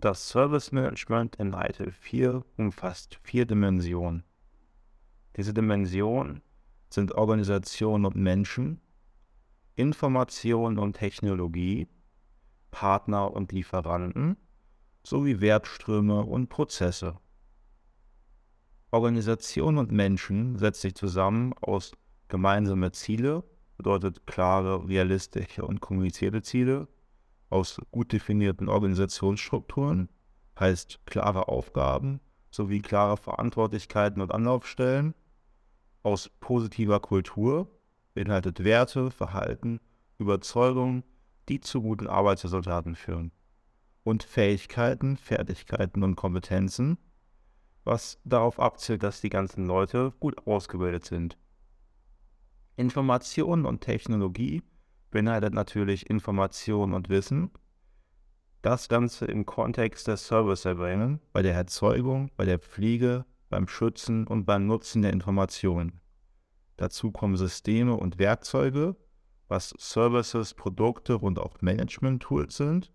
Das Service Management in ITIL 4 umfasst vier Dimensionen. Diese Dimensionen sind Organisation und Menschen, Information und Technologie, Partner und Lieferanten sowie Wertströme und Prozesse. Organisation und Menschen setzt sich zusammen aus gemeinsame Ziele, bedeutet klare, realistische und kommunizierte Ziele, aus gut definierten Organisationsstrukturen, heißt klare Aufgaben sowie klare Verantwortlichkeiten und Anlaufstellen, aus positiver Kultur, beinhaltet Werte, Verhalten, Überzeugungen, die zu guten Arbeitsresultaten führen, und Fähigkeiten, Fertigkeiten und Kompetenzen, was darauf abzielt, dass die ganzen Leute gut ausgebildet sind. Information und Technologie beinhaltet natürlich Information und Wissen. Das Ganze im Kontext der Service-Erbringung, bei der Erzeugung, bei der Pflege, beim Schützen und beim Nutzen der Informationen. Dazu kommen Systeme und Werkzeuge, was Services, Produkte und auch Management-Tools sind.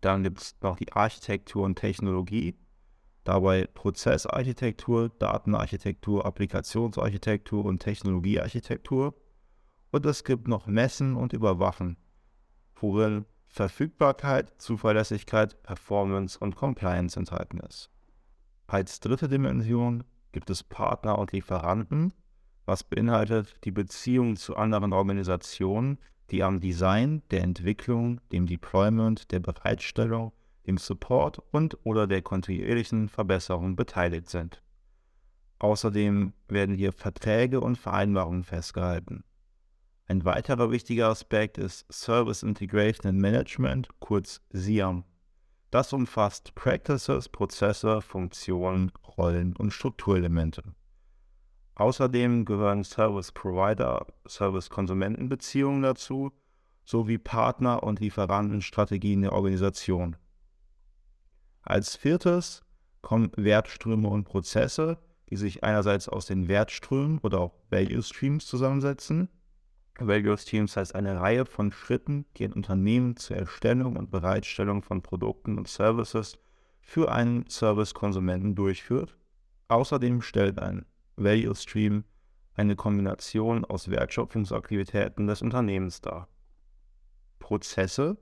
Dann gibt es noch die Architektur und Technologie, dabei Prozessarchitektur, Datenarchitektur, Applikationsarchitektur und Technologiearchitektur. Und es gibt noch Messen und Überwachen, worin Verfügbarkeit, Zuverlässigkeit, Performance und Compliance enthalten ist. Als dritte Dimension gibt es Partner und Lieferanten, was beinhaltet die Beziehung zu anderen Organisationen, die am Design, der Entwicklung, dem Deployment, der Bereitstellung, dem Support und oder der kontinuierlichen Verbesserung beteiligt sind. Außerdem werden hier Verträge und Vereinbarungen festgehalten. Ein weiterer wichtiger Aspekt ist Service Integration and Management, kurz SIAM. Das umfasst Practices, Prozesse, Funktionen, Rollen und Strukturelemente. Außerdem gehören Service Provider, Service Konsumentenbeziehungen dazu, sowie Partner- und Lieferantenstrategien der Organisation. Als viertes kommen Wertströme und Prozesse, die sich einerseits aus den Wertströmen oder auch Value Streams zusammensetzen Value Streams heißt eine Reihe von Schritten, die ein Unternehmen zur Erstellung und Bereitstellung von Produkten und Services für einen Service-Konsumenten durchführt. Außerdem stellt ein Value Stream eine Kombination aus Wertschöpfungsaktivitäten des Unternehmens dar. Prozesse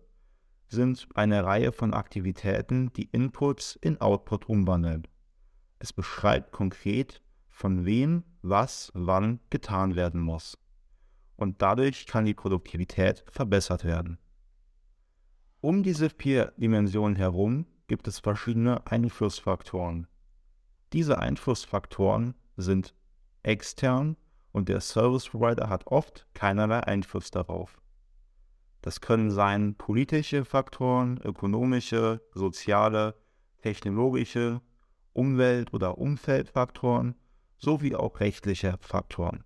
sind eine Reihe von Aktivitäten, die Inputs in Output umwandeln. Es beschreibt konkret, von wem, was, wann getan werden muss und dadurch kann die Produktivität verbessert werden. Um diese vier Dimensionen herum gibt es verschiedene Einflussfaktoren. Diese Einflussfaktoren sind extern und der Service Provider hat oft keinerlei Einfluss darauf. Das können sein politische Faktoren, ökonomische, soziale, technologische, Umwelt- oder Umfeldfaktoren sowie auch rechtliche Faktoren.